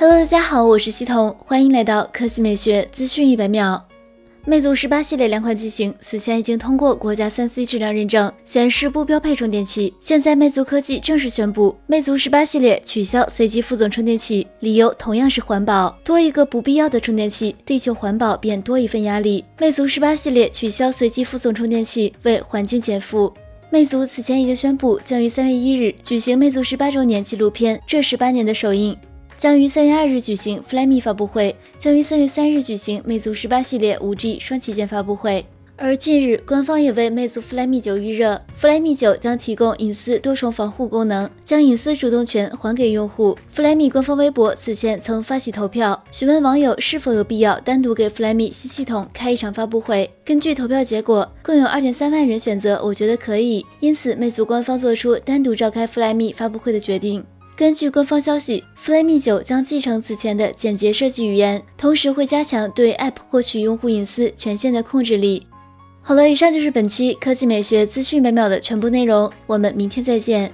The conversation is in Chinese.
Hello，大家好，我是西彤，欢迎来到科技美学资讯一百秒。魅族十八系列两款机型此前已经通过国家三 C 质量认证，显示不标配充电器。现在魅族科技正式宣布，魅族十八系列取消随机负总充电器，理由同样是环保。多一个不必要的充电器，地球环保便多一份压力。魅族十八系列取消随机负总充电器，为环境减负。魅族此前已经宣布，将于三月一日举行魅族十八周年纪录片《这十八年》的首映。将于三月二日举行 Flyme 发布会，将于三月三日举行魅族十八系列五 G 双旗舰发布会。而近日，官方也为魅族 Flyme 九预热，Flyme 九将提供隐私多重防护功能，将隐私主动权还给用户。Flyme 官方微博此前曾发起投票，询问网友是否有必要单独给 Flyme 新系统开一场发布会。根据投票结果，共有二点三万人选择我觉得可以，因此魅族官方做出单独召开 Flyme 发布会的决定。根据官方消息，Flyme 九将继承此前的简洁设计语言，同时会加强对 App 获取用户隐私权限的控制力。好了，以上就是本期科技美学资讯百秒的全部内容，我们明天再见。